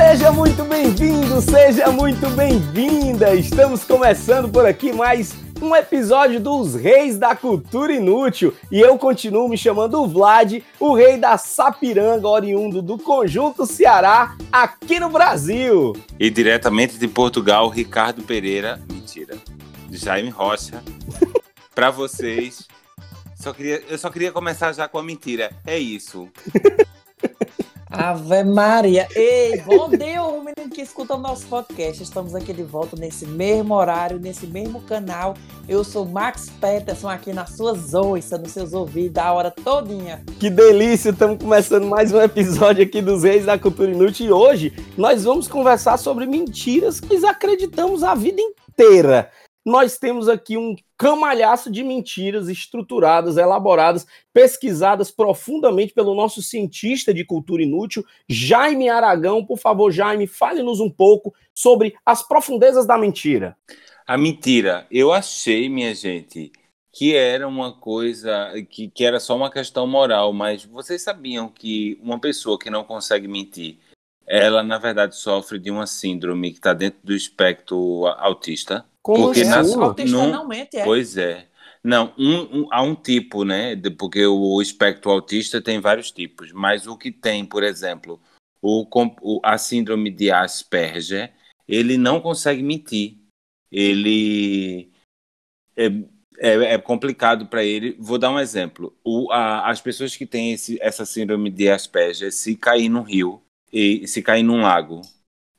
Seja muito bem-vindo, seja muito bem-vinda! Estamos começando por aqui mais um episódio dos Reis da Cultura Inútil e eu continuo me chamando Vlad, o rei da Sapiranga, oriundo do Conjunto Ceará, aqui no Brasil. E diretamente de Portugal, Ricardo Pereira, mentira, Jaime Rocha, para vocês. Só queria, eu só queria começar já com a mentira. É isso. Ave Maria! Ei, bom dia, o menino que escuta o nosso podcast. Estamos aqui de volta nesse mesmo horário, nesse mesmo canal. Eu sou Max Peterson aqui nas suas oiças, nos seus ouvidos, a hora todinha. Que delícia! Estamos começando mais um episódio aqui dos Reis da Cultura Inútil e hoje nós vamos conversar sobre mentiras que acreditamos a vida inteira. Nós temos aqui um camalhaço de mentiras estruturadas, elaboradas, pesquisadas profundamente pelo nosso cientista de cultura inútil, Jaime Aragão. Por favor, Jaime, fale-nos um pouco sobre as profundezas da mentira. A mentira, eu achei, minha gente, que era uma coisa, que, que era só uma questão moral, mas vocês sabiam que uma pessoa que não consegue mentir, ela na verdade sofre de uma síndrome que está dentro do espectro autista? Como Porque assim? na- Autista não- não mente, é. Pois é. Não, um- um- há um tipo, né? de- porque o espectro autista tem vários tipos, mas o que tem, por exemplo, o, com- o- a síndrome de Asperger, ele não consegue mentir. Ele é, é- é complicado para ele. Vou dar um exemplo. O- a- as pessoas que têm esse- essa síndrome de Asperger, se cair num rio e se cair num lago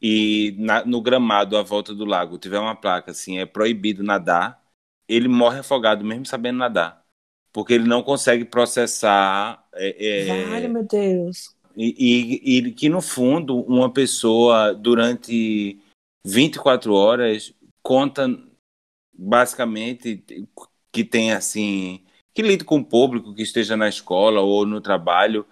e na- no gramado à volta do lago tiver uma placa assim, é proibido nadar, ele morre afogado mesmo sabendo nadar, porque ele não consegue processar é, é, Vale, meu Deus. e, e- e que no fundo uma pessoa durante 24 horas conta basicamente que tem assim que lide com o público que esteja na escola ou no trabalho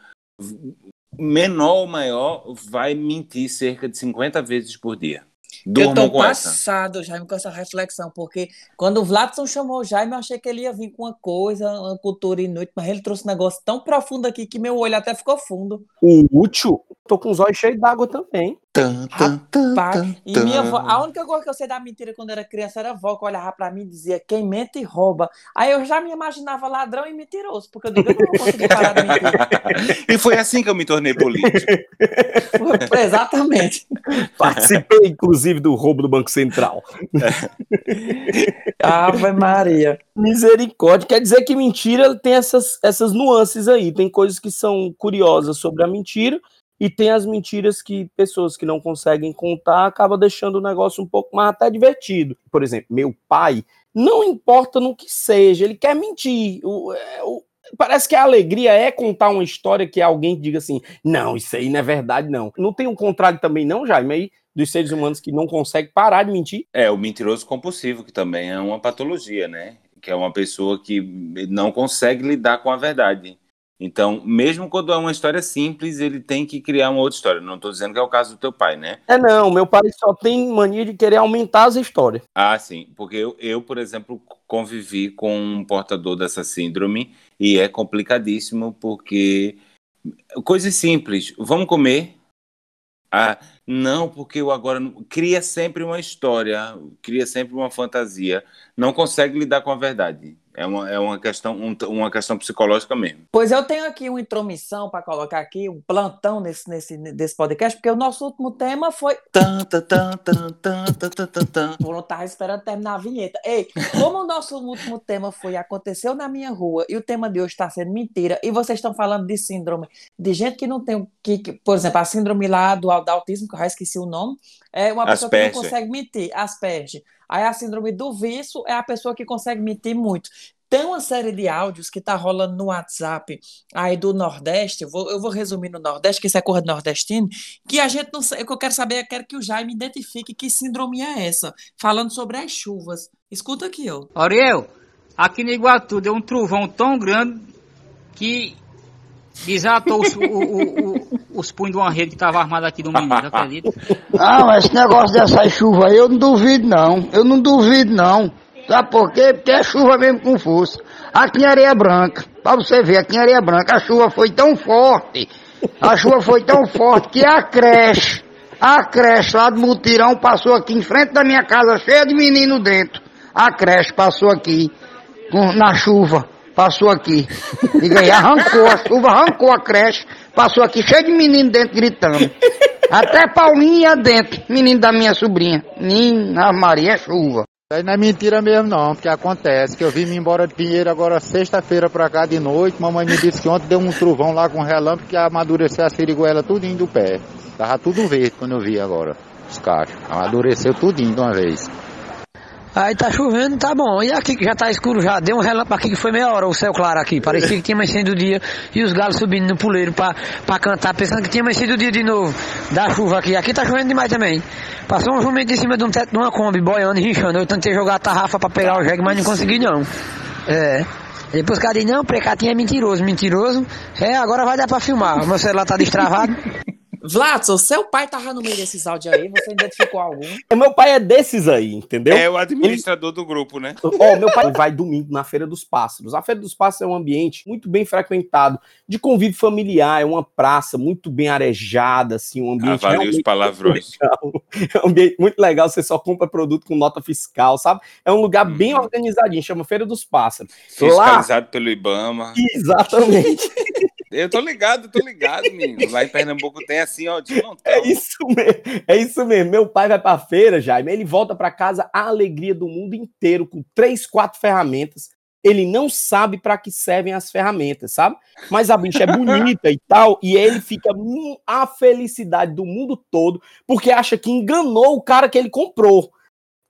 menor ou maior vai mentir cerca de 50 vezes por dia. eu tô com essa. passado, Jaime, com essa reflexão, porque quando o Vladson chamou o Jaime, eu achei que ele ia vir com uma coisa, uma cultura inútil, mas ele trouxe um negócio tão profundo aqui que meu olho até ficou fundo. O útil, tô com os olhos cheios d'água também. Rapaz, e minha avó, a única coisa que eu sei da mentira quando era criança era a avó que olhava pra mim e dizia quem mente rouba. Aí eu já me imaginava ladrão e mentiroso, porque eu digo, eu não vou conseguir parar de mentir. e foi assim que eu me tornei político. Foi- Exatamente. Participei, inclusive, do roubo do Banco Central. Ave Maria. Misericórdia. Quer dizer que mentira tem essas, essas nuances aí. Tem coisas que são curiosas sobre a mentira e tem as mentiras que pessoas que não conseguem contar acabam deixando o negócio um pouco mais até divertido. Por exemplo, meu pai, não importa no que seja, ele quer mentir. O- é, o- parece que a alegria é contar uma história que alguém diga assim: não, isso aí não é verdade, não. Não tem um contrário também, não, Jaime, aí, dos seres humanos que não conseguem parar de mentir. É, o mentiroso compulsivo, que também é uma patologia, né? Que é uma pessoa que não consegue lidar com a verdade. Então, mesmo quando é uma história simples, ele tem que criar uma outra história. Não estou dizendo que é o caso do teu pai, né? É, não, meu pai só tem mania de querer aumentar as histórias. Ah, sim. Porque eu, eu, por exemplo, convivi com um portador dessa síndrome e é complicadíssimo porque coisas simples. Vamos comer? Ah, não, porque eu agora cria sempre uma história, cria sempre uma fantasia, não consegue lidar com a verdade. É uma, é uma questão um, uma questão psicológica mesmo. Pois eu tenho aqui uma intromissão para colocar aqui, um plantão nesse, nesse, nesse podcast, porque o nosso último tema foi. Tanta, tanta, estava esperando terminar a vinheta. Ei, como o nosso último tema foi Aconteceu na Minha Rua e o tema de hoje está sendo mentira, e vocês estão falando de síndrome, de gente que não tem. Que, que, por exemplo, a síndrome lá do, do autismo, que eu já esqueci o nome, é uma pessoa Asperger. que não consegue mentir, Asperger. Aí a síndrome do vício é a pessoa que consegue mentir muito. Tem uma série de áudios que tá rolando no WhatsApp aí do Nordeste, eu vou, eu vou resumir no Nordeste, que isso é do nordestino, que a gente não sabe, o que eu quero saber, eu quero que o Jaime identifique que síndrome é essa, falando sobre as chuvas. Escuta aqui, ó. Ariel, aqui no Iguatu deu um trovão tão grande que desatou o, o, o, os punhos de uma rede que estava armada aqui do menino? Não, esse negócio dessa chuva aí eu não duvido não. Eu não duvido não. Sabe por quê? Porque é chuva mesmo com força. Aqui em Areia Branca, pra você ver, aqui em Areia Branca a chuva foi tão forte, a chuva foi tão forte que a creche, a creche lá do Mutirão passou aqui em frente da minha casa, cheia de menino dentro. A creche passou aqui, com- na chuva, passou aqui. E aí arrancou, a chuva arrancou a creche, passou aqui cheio de menino dentro gritando. Até Paulinha dentro, menino da minha sobrinha. Menina Maria, é chuva. Aí não é mentira mesmo não, porque acontece que eu vim me embora de Pinheiro agora sexta-feira pra cá de noite, mamãe me disse que ontem deu um trovão lá com relâmpago que amadureceu a siriguela tudinho do pé. Tava tudo verde quando eu vi agora, os cachos. Amadureceu tudinho de uma vez. Aí tá chovendo, tá bom. E aqui que já tá escuro já, deu um relâmpago aqui que foi meia hora o céu claro aqui. Parecia que tinha amanhecido o dia e os galos subindo no puleiro pra, pra cantar, pensando que tinha amanhecido o dia de novo da chuva aqui. Aqui tá chovendo demais também. Passou um jumento em cima de um teto de uma Kombi, boiando e rinchando. Eu tentei jogar a tarrafa pra pegar o jegue, mas não consegui não. É. Depois o cara disse, não, precatinho é mentiroso, mentiroso. É, agora vai dar pra filmar. O meu celular tá destravado. Vladson, seu pai tava no meio desses áudios aí, você identificou algum? Meu pai é desses aí, entendeu? É o administrador do grupo, né? Ó, meu pai vai domingo na Feira dos Pássaros. A Feira dos Pássaros é um ambiente muito bem frequentado, de convívio familiar, é uma praça muito bem arejada, assim, um ambiente Avalie os palavrões. legal. É um ambiente muito legal, você só compra produto com nota fiscal, sabe? É um lugar bem Uhum. organizadinho, chama Feira dos Pássaros. Lá, Fiscalizado pelo Ibama. exatamente. Eu tô ligado, tô ligado, menino. Lá em Pernambuco tem assim, ó, de montão. É isso mesmo, é isso mesmo. Meu pai vai pra feira, Jaime, ele volta pra casa a alegria do mundo inteiro, com três, quatro ferramentas. Ele não sabe pra que servem as ferramentas, sabe? Mas a bicha é bonita e tal, e ele fica hum, a felicidade do mundo todo, porque acha que enganou o cara que ele comprou.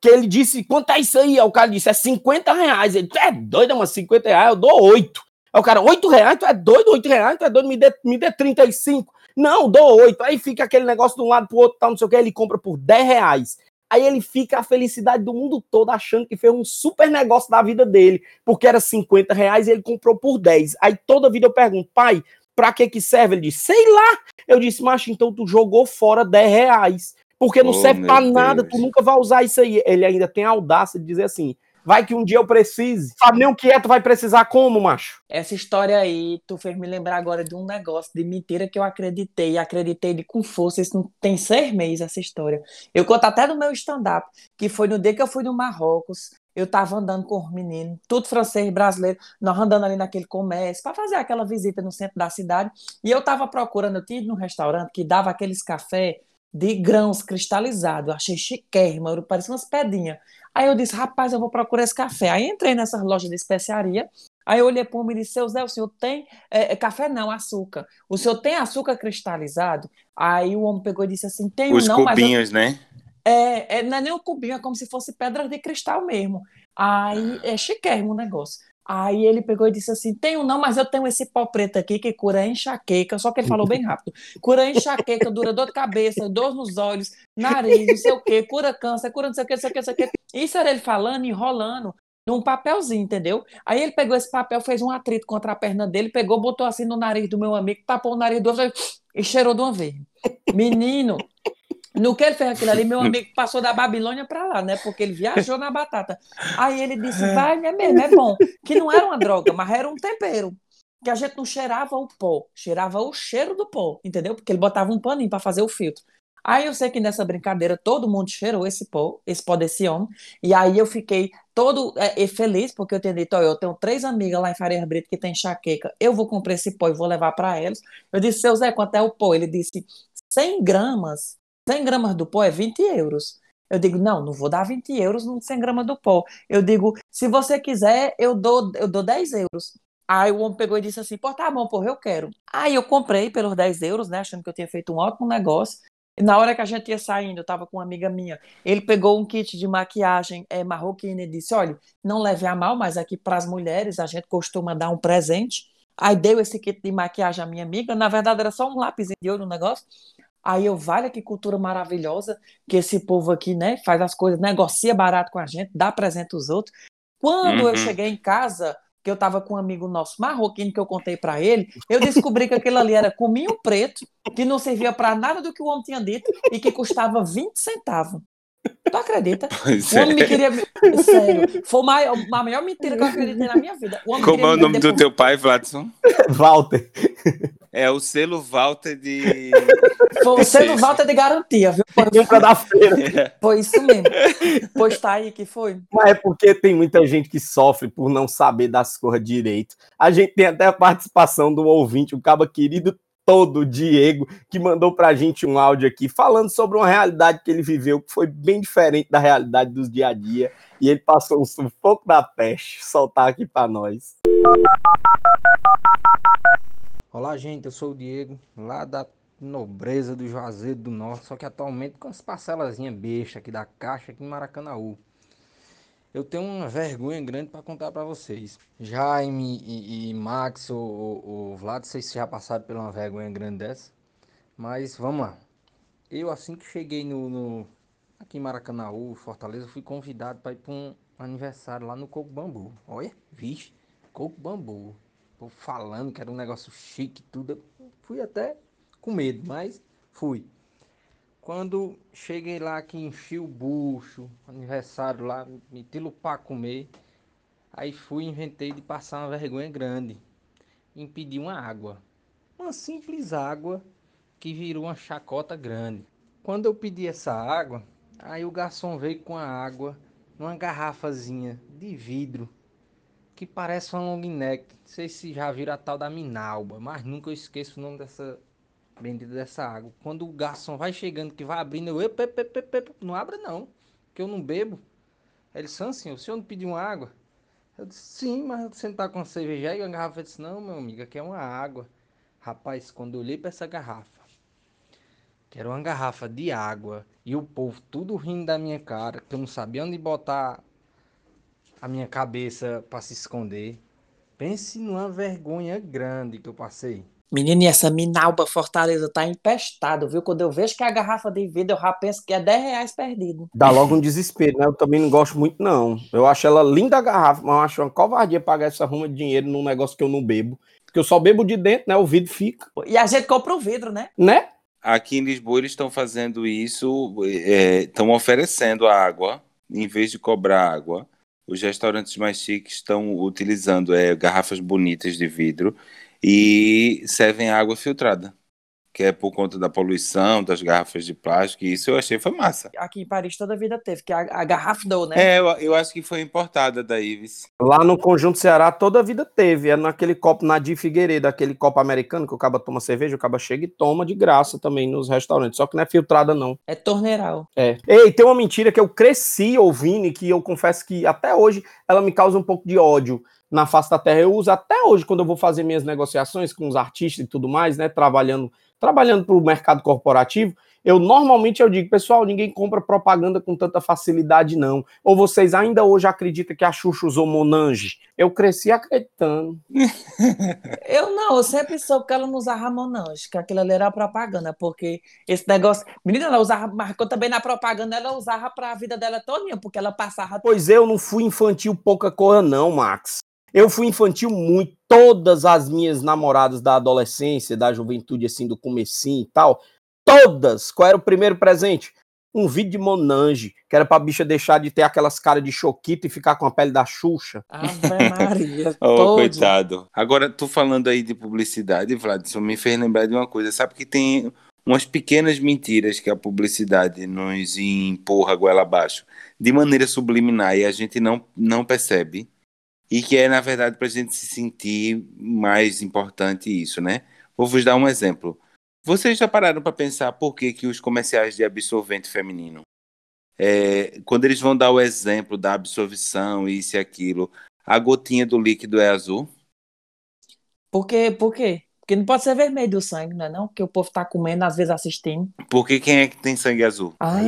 Que ele disse, quanto é isso aí? O cara disse, é 50 reais. Ele, é doido, mas 50 reais, eu dou 8. Aí o cara, 8 reais? Tu é doido? 8 reais? Tu é doido? Me dê, me dê 35. Não, dou 8. Aí fica aquele negócio de um lado pro outro, tal, não sei o que. Ele compra por 10 reais. Aí ele fica a felicidade do mundo todo achando que fez um super negócio da vida dele, porque era 50 reais e ele comprou por 10. Aí toda vida eu pergunto, pai, pra que que serve? Ele disse, sei lá. Eu disse, macho, então tu jogou fora 10 reais, porque não Oh, serve pra nada, Deus. tu nunca vai usar isso aí. Ele ainda tem a audácia de dizer assim, vai que um dia eu precise. Sabe nem o que é, tu vai precisar como, macho? Essa história aí, tu fez me lembrar agora de um negócio de mentira que eu acreditei, acreditei de com força, isso não tem seis meses essa história. Eu conto até no meu stand-up, que foi no dia que eu fui no Marrocos, eu tava andando com os meninos, tudo francês, brasileiro, nós andando ali naquele comércio, para fazer aquela visita no centro da cidade, e eu tava procurando, eu tinha ido num restaurante que dava aqueles café de grãos cristalizados, eu achei chiquérrimo, parecia umas pedrinhas. Aí eu disse, rapaz, eu vou procurar esse café. Aí entrei nessa loja de especiaria, Aí eu olhei para o homem e disse, seu Zé, o senhor tem é, é, café não, açúcar. O senhor tem açúcar cristalizado? Aí o homem pegou e disse assim, tenho Os não, mas eu- cubinhos, né? é, é, não é nem um cubinho, é como se fosse pedra de cristal mesmo. Aí é chiquérrimo o negócio. Aí ele pegou e disse assim: tenho não, mas eu tenho esse pó preto aqui que cura enxaqueca. Só que ele falou bem rápido: cura enxaqueca, dura dor de cabeça, dor nos olhos, nariz, não sei o quê, cura câncer, cura não sei o quê, não sei o quê, não sei o quê. Isso era ele falando, enrolando num papelzinho, entendeu? Aí ele pegou esse papel, fez um atrito contra a perna dele, pegou, botou assim no nariz do meu amigo, tapou o nariz do outro e cheirou de uma vez. Menino, no que ele fez aquilo ali, meu amigo passou da Babilônia pra lá, né? Porque ele viajou na batata. Aí ele disse: vai, é mesmo, é bom. Que não era uma droga, mas era um tempero. Que a gente não cheirava o pó, cheirava o cheiro do pó, entendeu? Porque ele botava um paninho para fazer o filtro. Aí eu sei que nessa brincadeira todo mundo cheirou esse pó, esse pó desse homem, e aí eu fiquei todo é, feliz, porque eu tinha dito, eu tenho três amigas lá em Faria Brito que tem enxaqueca, eu vou comprar esse pó e vou levar para elas. Eu disse, seu Zé, quanto é o pó? Ele disse, 100 gramas, 100 gramas do pó é 20 euros. Eu digo, não, não vou dar 20 euros no 100 gramas do pó. Eu digo, se você quiser, eu dou, eu dou 10 euros. Aí o homem pegou e disse assim, pô, tá bom, porra, eu quero. Aí eu comprei pelos 10 euros, né, achando que eu tinha feito um ótimo negócio. Na hora que a gente ia saindo, eu tava com uma amiga minha, ele pegou um kit de maquiagem é, marroquina e disse: Olha, não leve a mal, mas aqui para as mulheres a gente costuma dar um presente. Aí deu esse kit de maquiagem à minha amiga. Na verdade, era só um lápis de olho no negócio. Aí eu, vale que cultura maravilhosa que esse povo aqui, né, faz as coisas, negocia barato com a gente, dá presente aos outros. Quando Uhum. eu cheguei em casa, que eu tava com um amigo nosso marroquino que eu contei para ele, eu descobri que aquilo ali era cominho preto, que não servia para nada do que o homem tinha dito e que custava 20 centavos. Tu acredita? Pois O homem me é. queria. Sério, foi a maior, a maior mentira que eu acreditei na minha vida. O homem Como é o me nome do por- teu pai, Vladson? Walter. É o selo Walter de. Foi o selo Walter de garantia, viu? Foi, da feira. foi isso mesmo. Pois tá aí que foi. Mas é porque tem muita gente que sofre por não saber das coisas direito. A gente tem até a participação do ouvinte, o caba querido todo, Diego, que mandou pra gente um áudio aqui falando sobre uma realidade que ele viveu que foi bem diferente da realidade dos dia a dia. E ele passou um sufoco da peste. Soltar aqui pra nós. Olá, gente, eu sou o Diego, lá da nobreza do Juazeiro do Norte, só que atualmente com as parcelazinhas besta aqui da Caixa, aqui em Maracanaú. Eu tenho uma vergonha grande para contar para vocês. Jaime e, e Max, o, o, Vlad, vocês já passaram por uma vergonha grande dessa? Mas vamos lá. Eu, assim que cheguei no, no- aqui em Maracanaú, Fortaleza, fui convidado para ir para um aniversário lá no Coco Bambu. Olha, vixe, Coco Bambu. Tô falando que era um negócio chique tudo. Fui até com medo, mas fui. Quando cheguei lá que enchi o bucho, aniversário lá, meti o pra comer. Aí fui inventei de passar uma vergonha grande. Em pedir uma água. Uma simples água que virou uma chacota grande. Quando eu pedi essa água, aí o garçom veio com a água numa garrafazinha de vidro que parece uma long neck. Não sei se já viram a tal da Minalba, mas nunca eu esqueço o nome dessa bendita dessa água. Quando o garçom vai chegando, que vai abrindo, eu, "Epa, epa, epa, epa, epa", não abra não, que eu não bebo. Ele disse, "Ah, senhor, o senhor não pediu uma água? Eu disse, sim, mas você não tá com uma cerveja aí? E a garrafa disse, não, meu amigo, aqui é uma água. Rapaz, quando eu olhei para essa garrafa, que era uma garrafa de água, e o povo tudo rindo da minha cara, que eu não sabia onde botar a minha cabeça para se esconder. Pense numa vergonha grande que eu passei. Menino, e essa Minalba Fortaleza tá empestado, viu? Quando eu vejo que é a garrafa de vidro, eu já penso que é 10 reais perdido. Dá logo um desespero, né? Eu também não gosto muito, não. Eu acho ela linda a garrafa, mas eu acho uma covardia pagar essa ruma de dinheiro num negócio que eu não bebo. Porque eu só bebo de dentro, né? O vidro fica. E a gente compra o vidro, né? Né? Aqui em Lisboa eles estão fazendo isso, estão oferecendo a água, em vez de cobrar água. Os restaurantes mais chiques estão utilizando é, garrafas bonitas de vidro e servem água filtrada, que é por conta da poluição, das garrafas de plástico. E isso eu achei foi massa. Aqui em Paris toda a vida teve, que é a, a garrafa do, né? É, eu, eu acho que foi importada da Ives. Lá no Conjunto Ceará toda a vida teve. É naquele copo Nadir Figueiredo, aquele copo americano que o caba toma cerveja, o caba chega e toma de graça também nos restaurantes. Só que não é filtrada, não. É torneiral. É. Ei, tem uma mentira que eu cresci ouvindo e que eu confesso que até hoje ela me causa um pouco de ódio na face da terra. Eu uso até hoje quando eu vou fazer minhas negociações com os artistas e tudo mais, né, trabalhando trabalhando para o mercado corporativo. Eu normalmente eu digo, pessoal, ninguém compra propaganda com tanta facilidade não. Ou vocês ainda hoje acreditam que a Xuxa usou Monange? Eu cresci acreditando. Eu não, eu sempre soube que ela não usava Monange, que aquilo ali era propaganda, porque esse negócio. Menina, ela usava, marcou também na propaganda, ela usava para a vida dela todinha, porque ela passava. Pois eu não fui infantil pouca coisa, não, Max. Eu fui infantil muito. Todas as minhas namoradas da adolescência, da juventude, assim, do comecinho e tal, todas. Qual era o primeiro presente? Um vídeo de Monange, que era pra bicha deixar de ter aquelas caras de choquito e ficar com a pele da Xuxa. Ave Maria. Oh, coitado. Agora, tu falando aí de publicidade, Vladson, me fez lembrar de uma coisa. Sabe que tem umas pequenas mentiras que a publicidade nos empurra goela abaixo, de maneira subliminar, e a gente não, não percebe. E que é, na verdade, para a gente se sentir mais importante isso, né? Vou vos dar um exemplo. Vocês já pararam para pensar por que, que os comerciais de absorvente feminino, é, quando eles vão dar o exemplo da absorção, isso e aquilo, a gotinha do líquido é azul? Por quê? Por quê? Porque não pode ser vermelho do sangue, não é não? Porque o povo tá comendo, às vezes assistindo. Porque quem é que tem sangue azul? Ah,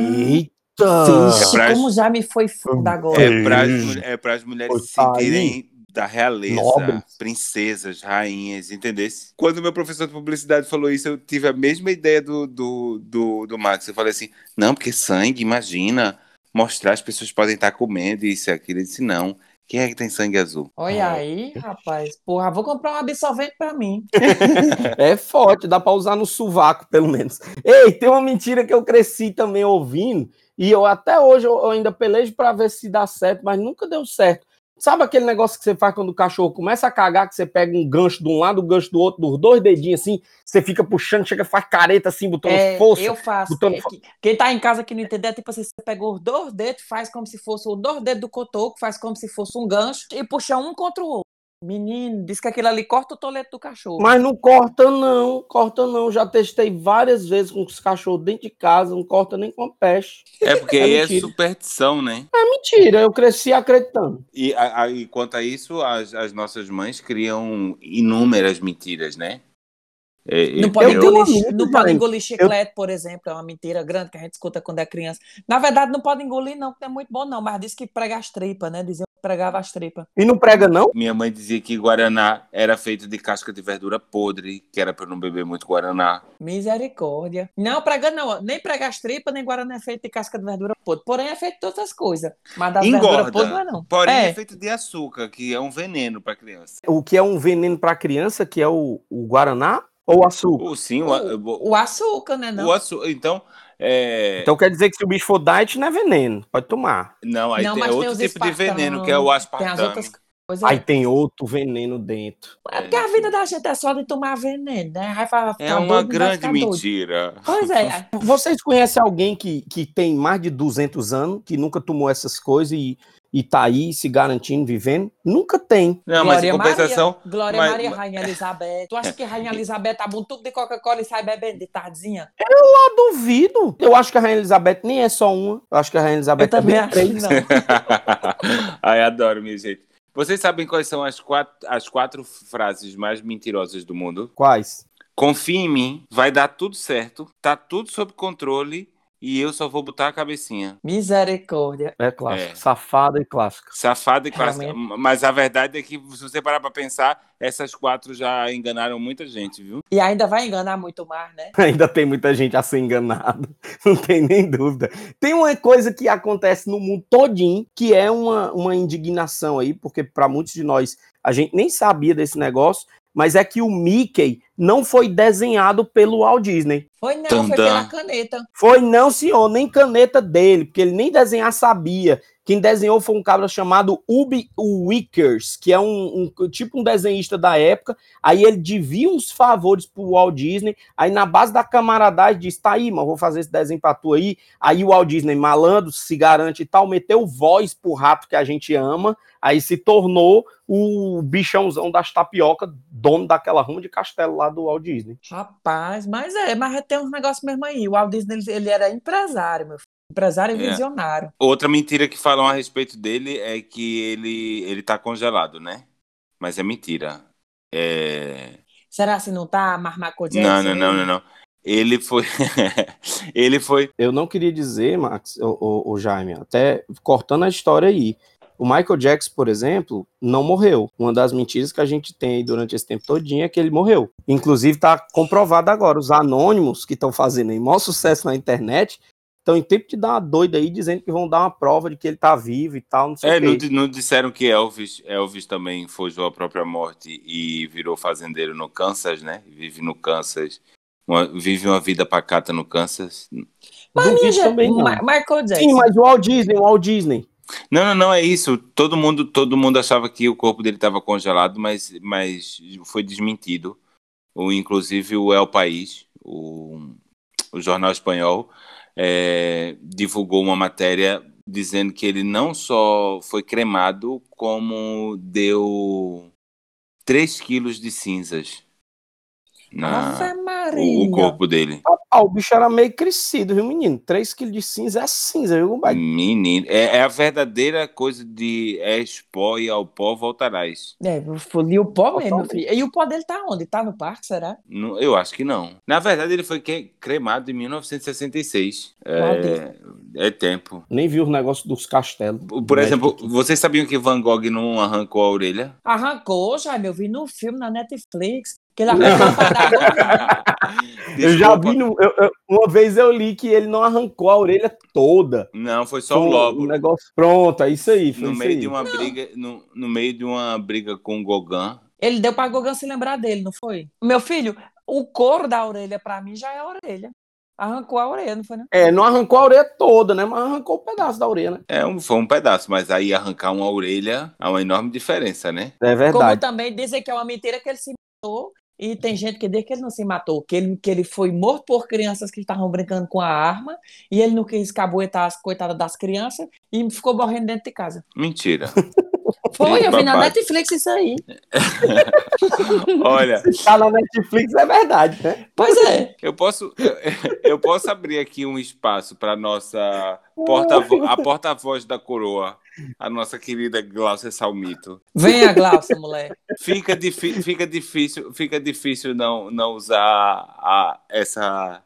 Eita! vixe, É pra- como já me foi fundo agora. É para é pras mulheres se sentirem da realeza, Nobres. princesas, rainhas, entendesse? Quando meu professor de publicidade falou isso, eu tive a mesma ideia do, do, do, do Max. Eu falei assim, não, porque sangue, imagina, mostrar as pessoas podem estar comendo isso e aquilo. Ele disse, não, quem é que tem sangue azul? Olha aí, rapaz. Porra, vou comprar um absorvente pra mim. É forte, dá pra usar no sovaco, pelo menos. Ei, tem uma mentira que eu cresci também ouvindo, e eu até hoje eu ainda pelejo pra ver se dá certo, mas nunca deu certo. Sabe aquele negócio que você faz quando o cachorro começa a cagar, que você pega um gancho de um lado, um gancho do outro, dos dois dedinhos assim, você fica puxando, chega, faz careta assim, botando É, força. eu faço. botando É, que- quem tá em casa que não entender, é tipo assim, você pegou os dois dedos, faz como se fosse o dois dedos do cotoco, faz como se fosse um gancho e puxa um contra o outro. Menino, diz que aquilo ali corta o toleto do cachorro. Mas não corta, não, corta não. Já testei várias vezes com os cachorros dentro de casa, não corta nem com peste. É porque É aí é mentira. superstição, né? É mentira, eu cresci acreditando. E, a, a- e quanto a isso, as, as nossas mães criam inúmeras mentiras, né? É, Não é- pode, eu- engolir, eu- não pode eu- engolir chiclete, por exemplo, é uma mentira grande que a gente escuta quando é criança. Na verdade, não pode engolir, não, porque não é muito bom, não, mas diz que prega as tripas, né? Que pregava as tripas. E não prega, não? Minha mãe dizia que Guaraná era feito de casca de verdura podre, que era para não beber muito Guaraná. Misericórdia. Não, prega não, nem prega as tripas, nem guaraná é feito de casca de verdura podre. Porém, é feito de todas as coisas. Mas das verduras podres não é Engorda. não. Porém, é. é. feito de açúcar, que é um veneno para criança. O que é um veneno pra criança, que é o, o Guaraná ou o açúcar? Ou sim, o, o, O açúcar, né? Não, o açúcar. Então, é... Então quer dizer que se o bicho for diet, não é veneno, pode tomar. não, aí não tem mas outro os tipo de veneno, que é o Tem as aspartame. outras coisas. Aí tem outro veneno dentro. É porque a vida da gente é só de tomar veneno, né? Vai ficar É uma doido, vai grande doido. mentira. Pois é. Vocês conhecem alguém que, que tem mais de 200 anos, que nunca tomou essas coisas e, e tá aí se garantindo, vivendo? Nunca tem. Não, mas em Glória compensação. Maria, Glória mas- Maria, mas- Rainha Elizabeth. Tu acha que Rainha Elizabeth abre um tubo de Coca-Cola e sai bebendo de tardezinha? Eu duvido. Eu acho que a Rainha Elizabeth nem é só uma. Eu acho que a Rainha Elizabeth Eu também é três. não. Ai, adoro, minha gente. Vocês sabem quais são as quatro, as quatro frases mais mentirosas do mundo? Quais? Confia em mim, vai dar tudo certo, tá tudo sob controle e eu só vou botar a cabecinha. Misericórdia. É clássico. É. Safada e clássica. Safado e clássico. Realmente. Mas a verdade é que, se você parar pra pensar, essas quatro já enganaram muita gente, viu? E ainda vai enganar muito mais, né? Ainda tem muita gente a ser enganada, não tem nem dúvida. Tem uma coisa que acontece no mundo todinho, que é uma, uma indignação aí, porque para muitos de nós a gente nem sabia desse negócio, mas é que o Mickey não foi desenhado pelo Walt Disney. Foi não, Tum, foi pela caneta. Foi não, senhor, nem caneta dele, porque ele nem desenhar sabia. Quem desenhou foi um cabra chamado Ubi Wickers, que é um, um- tipo um desenhista da época. Aí ele devia uns favores pro Walt Disney. Aí na base da camaradagem disse: tá aí, mano, vou fazer esse desenho pra tu aí. Aí o Walt Disney, malandro, se garante e tal, meteu voz pro rato que a gente ama. Aí se tornou o bichãozão das tapioca, dono daquela ruma de castelo lá do Walt Disney. Rapaz, mas é, mas tem uns negócios mesmo aí. O Walt Disney, ele, ele era empresário, meu filho. Empresário e É. visionário. Outra mentira que falam a respeito dele é que ele, ele tá congelado, né? Mas é mentira. É... Será se não tá Marmaco Jackson? Não, não, não, não, não. Ele foi. ele foi. Eu não queria dizer, Max, o, o, o Jaime, até cortando a história aí. O Michael Jackson, por exemplo, não morreu. Uma das mentiras que a gente tem aí durante esse tempo todinho é que ele morreu. Inclusive, tá comprovado agora. Os anônimos que estão fazendo aí maior sucesso na internet estão em tempo de dar uma doida aí, dizendo que vão dar uma prova de que ele tá vivo e tal, não sei É, o não, quê. di- não disseram que Elvis, Elvis também forjou a própria morte e virou fazendeiro no Kansas, né? Vive no Kansas. Uma- vive uma vida pacata no Kansas. Mas, minha também não. Ma- Michael Jackson. Sim, mas o Walt Disney, o Walt Disney. Não, não, não é isso. Todo mundo, todo mundo achava que o corpo dele estava congelado, mas, mas foi desmentido. O, inclusive o El País, o, o jornal espanhol, é, divulgou uma matéria dizendo que ele não só foi cremado, como deu 3 quilos de cinzas. Na, Ave o, Maria. o corpo dele. Ah, o bicho era meio crescido, viu, menino? 3 quilos de cinza é cinza, viu, compadre? Menino, é, é a verdadeira coisa de és pó e ao pó voltarás. É, foi o pó mesmo, meu filho. E o pó dele tá onde? Tá no parque, será? Não, eu acho que não. Na verdade, ele foi que- cremado em 1966. Maldito. É, é tempo. Nem vi os negócios dos castelos. Por exemplo, vocês sabiam que Van Gogh não arrancou a orelha? Arrancou, já, eu vi no filme na Netflix. Que ele arrancou a parada. Eu já vi, no- eu- eu- uma vez eu li que ele não arrancou a orelha toda. Não, foi só o um lóbulo. negócio. Pronto, é isso aí. Foi No isso meio aí. de uma briga, no, no meio de uma briga com Gauguin. Ele deu pra Gogã se lembrar dele, não foi? Meu filho, o couro da orelha pra mim já é a orelha. Arrancou a orelha, não foi, não? É, não arrancou a orelha toda, né? Mas arrancou um pedaço da orelha, né? É um, foi um pedaço, mas aí arrancar uma orelha há uma enorme diferença, né? É Como também dizem que é uma mentira que ele se matou. E tem gente que diz que ele não se matou, que ele, que ele foi morto por crianças que estavam brincando com a arma, e ele não quis caboetar as coitadas das crianças e ficou morrendo dentro de casa. Mentira. Foi, eu vi na. Netflix isso aí. Olha, Tá na Netflix, é verdade, né? Pois é. eu posso, eu, posso abrir aqui um espaço para nossa porta a porta-voz da coroa, a nossa querida Glaucia Salmito. Venha, Glaucia, mulher. Fica, difi- fica difícil, fica difícil não, não usar a, essa,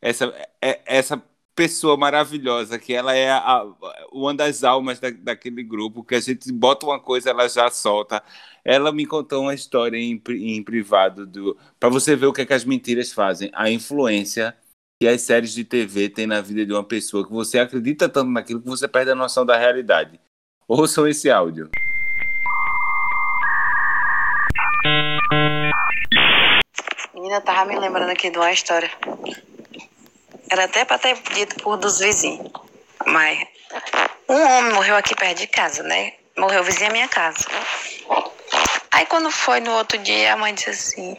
essa, é- essa pessoa maravilhosa que ela é a- uma das almas da- daquele grupo que a gente bota uma coisa ela já solta. Ela me contou uma história em, em privado do para você ver o que, é que as mentiras fazem, a influência que as séries de TV têm na vida de uma pessoa que você acredita tanto naquilo que você perde a noção da realidade. Ouçam esse áudio. Menina, tava me lembrando aqui de uma história. Era até pra ter dito por dos vizinhos. Mas um homem morreu aqui perto de casa, né? Morreu vizinho à minha casa. Aí quando foi no outro dia, a mãe disse assim,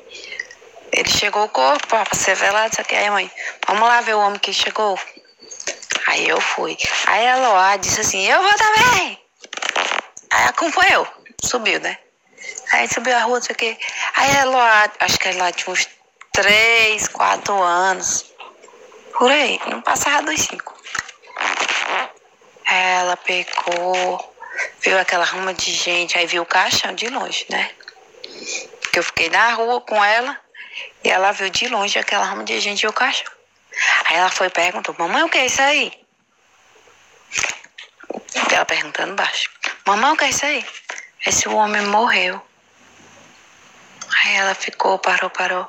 ele chegou o corpo ó, pra ser velado, isso aqui. Aí a mãe, vamos lá ver o homem que chegou. Aí eu fui. Aí a Loá disse assim, eu vou também. Aí acompanhou, subiu, né? Aí subiu a rua, não sei o quê. Aí ela, lá, acho que ela tinha uns 3, 4 anos. Por aí, não passava dos 5. Ela pegou, viu aquela ruma de gente, aí viu o caixão de longe, né? Porque eu fiquei na rua com ela e ela viu de longe aquela ruma de gente e o caixão. Aí ela foi e perguntou, mamãe, o que é isso aí? Ela perguntando baixo. Mamãe, o que é isso aí? Esse homem morreu. Aí ela ficou, parou, parou.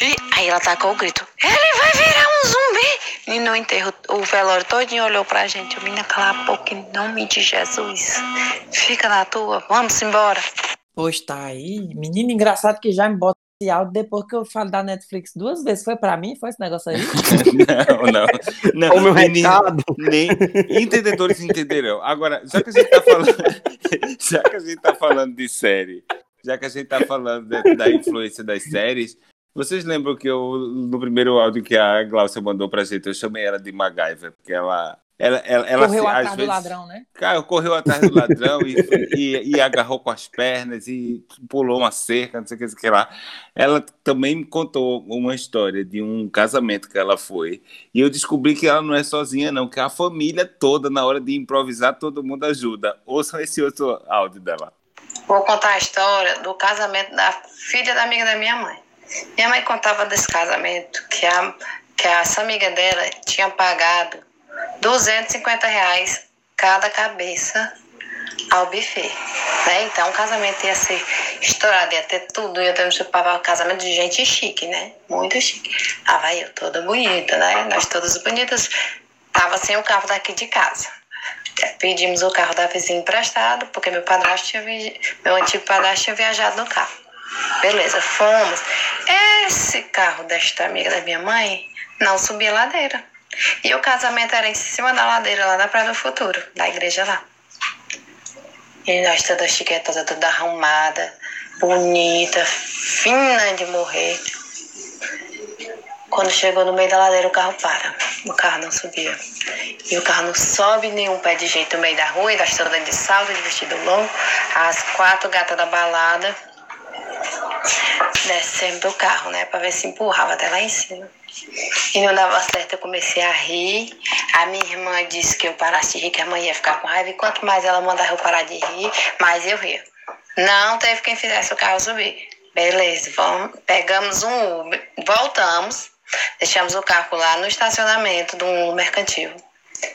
E aí ela tacou o grito. Ele vai virar um zumbi! E no enterro, o velório todinho olhou pra gente. O menino, cala a boca em nome de Jesus. Fica na tua, vamos embora. Pois tá aí. Menino engraçado que já me bota esse áudio depois que eu falo da Netflix duas vezes. Foi pra mim? Foi esse negócio aí? Não, não. não O meu menino, recado. Nem entendedores entenderão. Agora, já que a gente tá falando, já que a gente tá falando de série, já que a gente tá falando de- da influência das séries, vocês lembram que eu, no primeiro áudio que a Glaucia mandou pra gente, eu chamei ela de MacGyver, porque ela. Ela, ela, ela Correu se- atrás às do vezes- ladrão, né? Cara, correu atrás do ladrão e, e, e agarrou com as pernas e pulou uma cerca, não sei o que, não sei o que lá. Ela também me contou uma história de um casamento que ela foi. E eu descobri que ela não é sozinha, não, que a família toda, na hora de improvisar, todo mundo ajuda. Ouçam esse outro áudio dela. Vou contar a história do casamento da filha da amiga da minha mãe. Minha mãe contava desse casamento que a, que essa amiga dela tinha pagado 250 reais cada cabeça ao buffet. Né? Então o casamento ia ser estourado, ia ter tudo, ia ter um casamento de gente chique, né? Muito chique. Tava eu toda bonita, né? Nós todas bonitas. Tava sem o carro daqui de casa. Pedimos o carro da vizinha emprestado, porque meu padrasto tinha meu antigo padrasto tinha viajado no carro. Beleza, fomos. Esse carro desta amiga da minha mãe não subia ladeira. E o casamento era em cima da ladeira, lá da Praia do Futuro, da igreja lá. E nós toda chiquetosa, toda arrumada, bonita, fina de morrer. Quando chegou no meio da ladeira, o carro para. O carro não subia. E o carro não sobe nenhum pé de jeito no meio da rua, e nós todas de salto, de vestido longo, as quatro gatas da balada. Descemos do carro, né? Pra ver se empurrava até lá em cima. E não dava certo, eu comecei a rir. A minha irmã disse que eu parasse de rir, que a mãe ia ficar com raiva. E quanto mais ela mandava eu parar de rir, mais eu ria. Não teve quem fizesse o carro subir. Beleza, vamos, pegamos um Uber, voltamos, deixamos o carro lá no estacionamento do mercantil.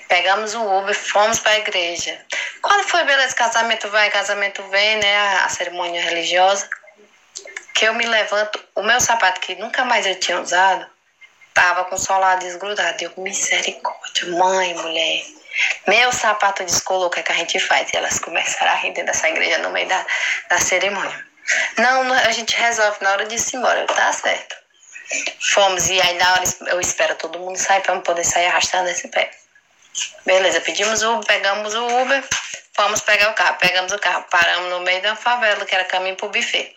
Pegamos o Uber, fomos para a igreja. Quando foi, beleza, casamento vai, casamento vem, né? A cerimônia religiosa. Que eu me levanto, o meu sapato que nunca mais eu tinha usado, tava com o solar desgrudado. Eu, misericórdia, mãe, mulher. Meu sapato descolou, o que, é que a gente faz? E elas começaram a rir dentro dessa igreja no meio da, da cerimônia. Não, não, a gente resolve na hora de ir embora. Eu, tá certo. Fomos, e aí na hora eu espero todo mundo sair para eu poder sair arrastando esse pé. Beleza, pedimos o Uber, pegamos o Uber, fomos pegar o carro, pegamos o carro, paramos no meio da favela, que era caminho pro buffet.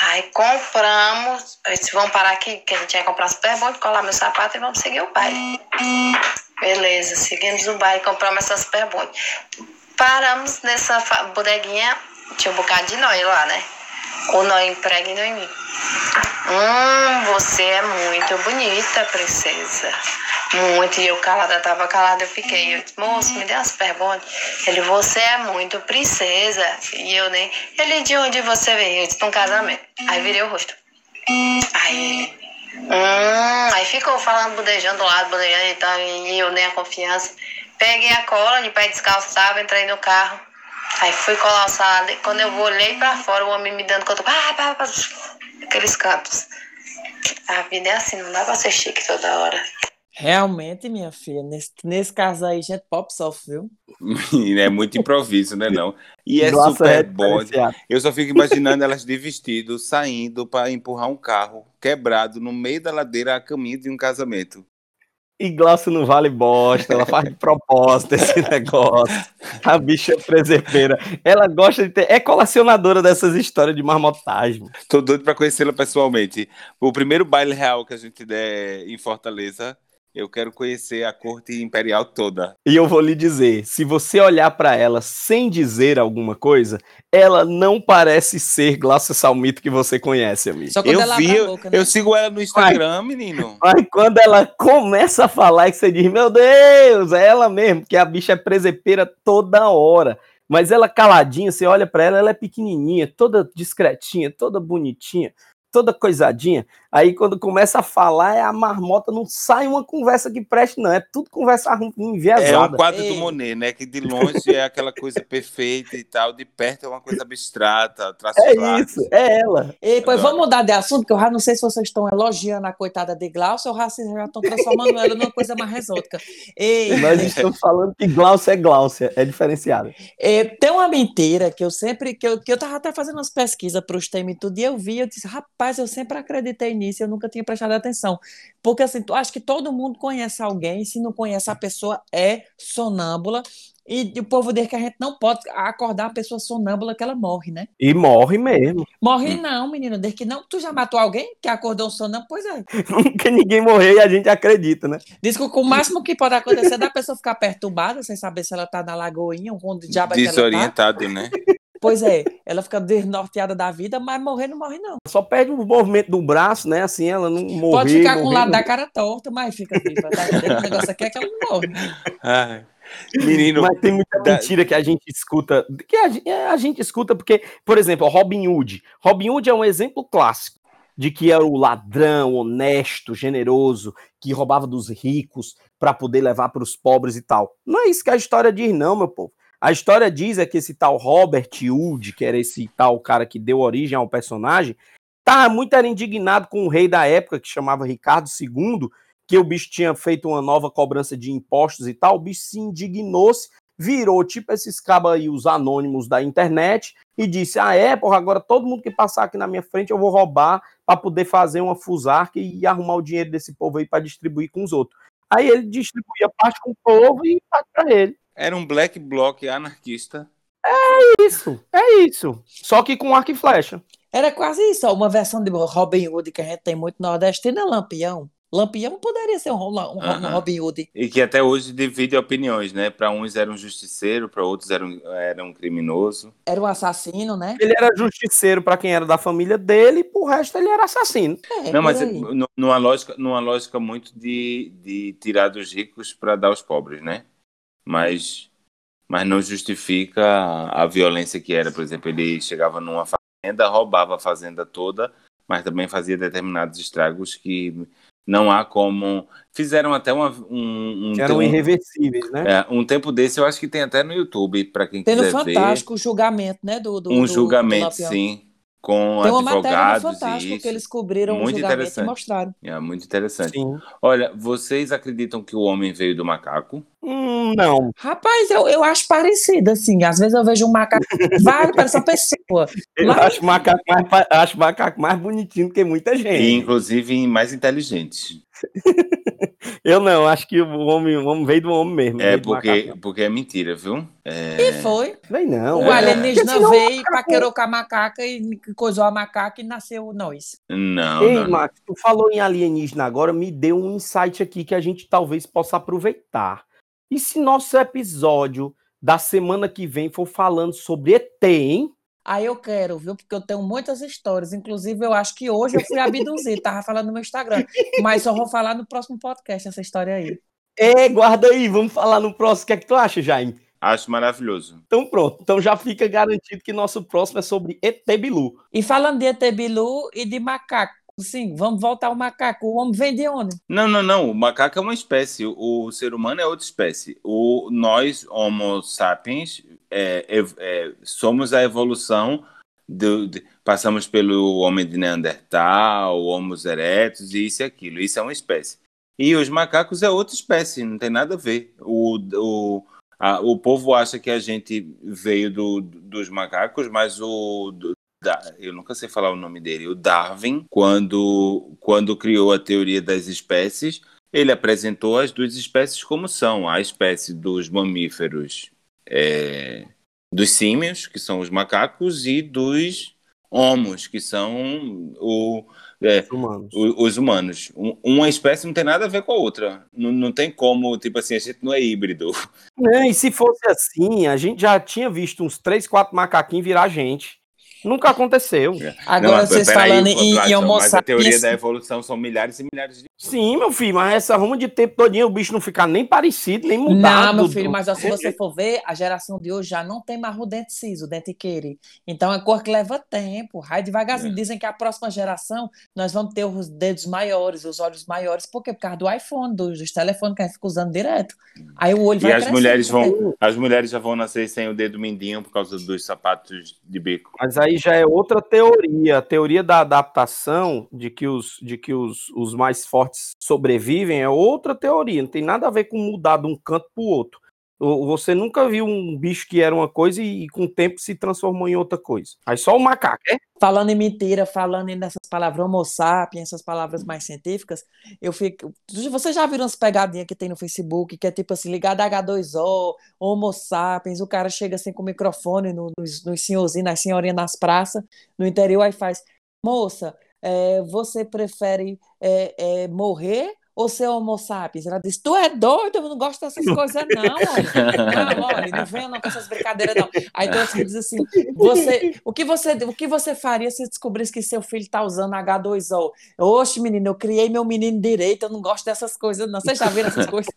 Aí compramos, disse, vamos parar aqui, que a gente vai comprar super bom, colar meu sapato e vamos seguir o baile. Beleza, seguimos o baile, compramos essa super bom. Paramos nessa bodeguinha, tinha um bocado de nós lá, né? O nó impregnou em mim. Hum, você é muito bonita, princesa. Muito. E eu calada, tava calada, eu fiquei. Eu disse, moço, me dê umas perguntas. Ele, você é muito princesa. E eu nem. Ele, de onde você veio? Eu disse, um casamento. Aí virei o rosto. Aí ele. Hum, aí ficou falando, budejando do lado, budejando e tal, e eu nem a confiança. Peguei a cola de pé descalçava, entrei no carro. Aí fui colar o. Quando eu olhei pra fora, o homem me dando conta. Ah, pá, pá, aqueles cantos. A vida é assim, não dá pra ser chique toda hora. Realmente, minha filha, nesse, nesse caso aí, gente pop sofre, viu? é muito improviso, né não? E é Nossa, super é bom. Eu só fico imaginando elas de vestido, saindo para empurrar um carro quebrado no meio da ladeira a caminho de um casamento. E Glaucio não vale bosta, ela faz de propósito esse negócio. A bicha é presepeira. Ela gosta de ter. É colecionadora dessas histórias de marmotagem. Tô doido para conhecê-la pessoalmente. O primeiro baile real que a gente der em Fortaleza, eu quero conhecer a corte imperial toda. E eu vou lhe dizer, se você olhar pra ela sem dizer alguma coisa, ela não parece ser Glaucia Salmito que você conhece, amigo. Só quando Eu ela vi, abre a eu, boca, né? eu sigo ela no Instagram, menino. Mas quando ela começa a falar, que você diz, meu Deus, é ela mesmo, porque a bicha é presepeira toda hora. Mas ela caladinha, você olha pra ela, ela é pequenininha, toda discretinha, toda bonitinha, toda coisadinha. Aí quando começa a falar, é a marmota, não sai uma conversa que preste, não. É tudo conversa ruim, É um enviesada. quadro do Monet, né? Que de longe é aquela coisa perfeita e tal, de perto é uma coisa abstrata, traços É claros. isso, é ela. E, pois vamos mudar de assunto, que eu já não sei se vocês estão elogiando a coitada de Glaucia ou já vocês já estão transformando ela numa coisa mais exótica. Ei, Nós estamos falando que Glaucia é Glaucia, é diferenciada. É, tem uma mentira que eu sempre, que eu, que eu tava até fazendo umas pesquisas para os temas e tudo, e eu vi, eu disse, rapaz, eu sempre acreditei nisso, eu nunca tinha prestado atenção. Porque assim, tu- acho que todo mundo conhece alguém, se não conhece, a pessoa é sonâmbula, e o povo diz que a gente não pode acordar a pessoa sonâmbula que ela morre, né? E morre mesmo. Morre não, menino, desde que não. Tu já matou alguém que acordou sonâmbulo? Pois é. Nunca ninguém morreu e a gente acredita, né? Diz que o máximo que pode acontecer é da pessoa ficar perturbada, sem saber se ela tá na lagoinha, onde diabo é que ela tá. Desorientado, né? Pois é, ela fica desnorteada da vida, mas morrer não morre, não. Só perde o movimento do braço, né? Assim, ela não morreu. Pode ficar com o lado da cara torta, mas fica viva. Tá? O negócio aqui é que ela não morre. Ai. Menino, Mas tem muita da- mentira que a gente escuta. Que a, é, a gente escuta porque, por exemplo, o Robin Hood. Robin Hood é um exemplo clássico de que era o ladrão, honesto, generoso, que roubava dos ricos para poder levar para os pobres e tal. Não é isso que a história diz, não, meu povo. A história diz é que esse tal Robert Hood, que era esse tal cara que deu origem ao personagem, tá muito era indignado com o rei da época, que chamava Ricardo II, que o bicho tinha feito uma nova cobrança de impostos e tal, o bicho se indignou-se, virou tipo esses cabas aí, os anônimos da internet, e disse: Ah, é, porra, agora todo mundo que passar aqui na minha frente eu vou roubar para poder fazer uma fusarca e arrumar o dinheiro desse povo aí para distribuir com os outros. Aí ele distribuía parte com o povo e parte para ele. Era um black bloc anarquista. É isso, é isso. Só que com arco e flecha. Era quase isso, ó, uma versão de Robin Hood que a gente tem muito nordestino é Lampião. Lampião poderia ser um, um, um Aham. Robin Hood. E que até hoje divide opiniões, né? Para uns era um justiceiro, para outros era um, era um criminoso. Era um assassino, né? Ele era justiceiro pra quem era da família dele, e pro resto ele era assassino. É, Não, mas numa lógica, numa lógica muito de, de tirar dos ricos para dar aos pobres, né? Mas, mas não justifica a, a violência que era. Por exemplo, ele chegava numa fazenda, roubava a fazenda toda, mas também fazia determinados estragos que não há como. Fizeram até uma, um, um, Eram um- irreversíveis, né? é, um tempo desse, eu acho que tem até no YouTube, para quem Tem no quiser ver. Fantástico o julgamento, né? Do, do, um do- julgamento, do sim, com Tem uma matéria no advogados Fantástico e isso. que eles cobriram o Muito julgamento interessante. e mostraram. É muito interessante. Sim. Olha, vocês acreditam que o homem veio do macaco? Hum, não. Rapaz, eu, eu acho parecido, assim. Às vezes eu vejo um macaco. Vale, parece uma pessoa. Eu Mas- acho macaco mais, acho macaco mais bonitinho do que muita E gente. inclusive mais inteligente. Eu não, acho que o homem, o homem veio do homem mesmo. É porque, porque é mentira, viu? É... E foi. Vem não. O É. alienígena senão- veio, paquerou com a macaca e coisou a macaca e nasceu nós. Não, Ei, não. Max, tu falou em alienígena agora, me deu um insight aqui que a gente talvez possa aproveitar. E se nosso episódio da semana que vem for falando sobre ET, hein? Aí eu quero, viu? Porque eu tenho muitas histórias. Inclusive, eu acho que hoje eu fui abduzir, tava falando no meu Instagram. Mas só vou falar no próximo podcast essa história aí. É, guarda aí, vamos falar no próximo. O que é que tu acha, Jaime? Acho maravilhoso. Então pronto, então já fica garantido que nosso próximo é sobre ET Bilu. E falando de ET Bilu e de macaco, sim, vamos voltar ao macaco. O homem vem de onde? Não, não, não. O macaco é uma espécie. O, ser humano é outra espécie. O, nós, Homo sapiens, é, ev- é, somos a evolução. Do, de- passamos pelo homem de Neandertal, Homo erectus e isso e aquilo. Isso é uma espécie. E os macacos é outra espécie, não tem nada a ver. O, o, a- o povo acha que a gente veio do, dos macacos, mas o. eu nunca sei falar o nome dele. O Darwin, quando, quando criou a teoria das espécies, ele apresentou as duas espécies como são: a espécie dos mamíferos, é, dos símios, que são os macacos, e dos homos, que são o, é, Humanos. o- os humanos. Um- uma espécie não tem nada a ver com a outra. Não, não tem como, tipo assim, a gente não é híbrido. Não, e se fosse assim, a gente já tinha visto uns 3, 4 macaquinhos virar gente. Nunca aconteceu. Agora mas vocês falando em, Platão, em Homo Mas a teoria da evolução são milhares e milhares de. Sim, meu filho, mas essa ruma de tempo todinho o bicho não ficar nem parecido, nem mudado. Não, meu filho, mas ó, se você for ver, a geração de hoje já não tem mais o dente ciso, o dente queire. Então é cor que leva tempo, vai devagarzinho. Dizem que a próxima geração nós vamos ter os dedos maiores, os olhos maiores. Por quê? Por causa do iPhone, dos, dos telefones que a gente fica usando direto. Aí o olho E vai as crescendo mulheres vão, as mulheres já vão nascer sem o dedo mindinho por causa dos sapatos de bico. Mas aí já é outra teoria. A teoria da adaptação, de que os, de que os, os mais fortes sobrevivem, é outra teoria. Não tem nada a ver com mudar de um canto para o outro. Você nunca viu um bicho que era uma coisa e, e com o tempo se transformou em outra coisa. Aí só o macaco, é? Falando em mentira, falando nessas palavras homo sapiens, essas palavras mais científicas, eu fico. Você já viram as pegadinhas que tem no Facebook, que é tipo assim, ligado a H2O, homo sapiens, o cara chega assim com o microfone no- nos, nos senhorzinhos, nas senhorinhas nas praças, no interior, aí faz, moça, é, você prefere é, é, morrer ou ser homo sapiens? Ela diz, tu é doido, eu não gosto dessas coisas não. Não, olha, não venha não com essas brincadeiras não. Aí então você diz assim, você, o, que você, o que você faria se descobrisse que seu filho tá usando H2O? Oxe, menino, eu criei meu menino direito, eu não gosto dessas coisas não. Vocês já viram essas coisas?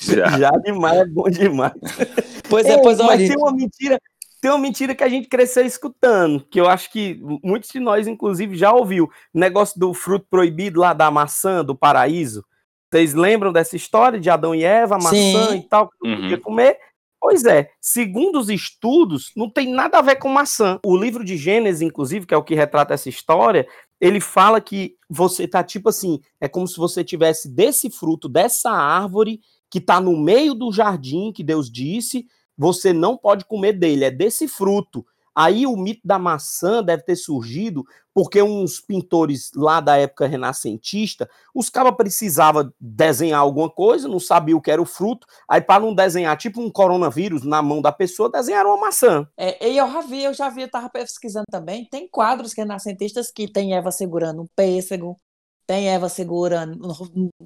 Já. Já demais, é bom demais. Pois é, Ei, pois mas olha. tem uma mentira, tem uma mentira que a gente cresceu escutando, que eu acho que muitos de nós, inclusive, já ouviu. O negócio do fruto proibido lá da maçã, do paraíso. Vocês lembram dessa história de Adão e Eva, a maçã Sim. e tal, que não Uhum. podia comer? Pois é, segundo os estudos, não tem nada a ver com maçã. O livro de Gênesis, inclusive, que é o que retrata essa história, ele fala que você tá tipo assim, é como se você tivesse desse fruto, dessa árvore que tá no meio do jardim que Deus disse, você não pode comer dele, é desse fruto. Aí o mito da maçã deve ter surgido porque uns pintores lá da época renascentista, os cabas precisavam desenhar alguma coisa, não sabia o que era o fruto, aí para não desenhar tipo um coronavírus na mão da pessoa, desenharam uma maçã. É, e eu já vi, eu já vi, eu tava pesquisando também. Tem quadros renascentistas que tem Eva segurando um pêssego, tem Eva segurando.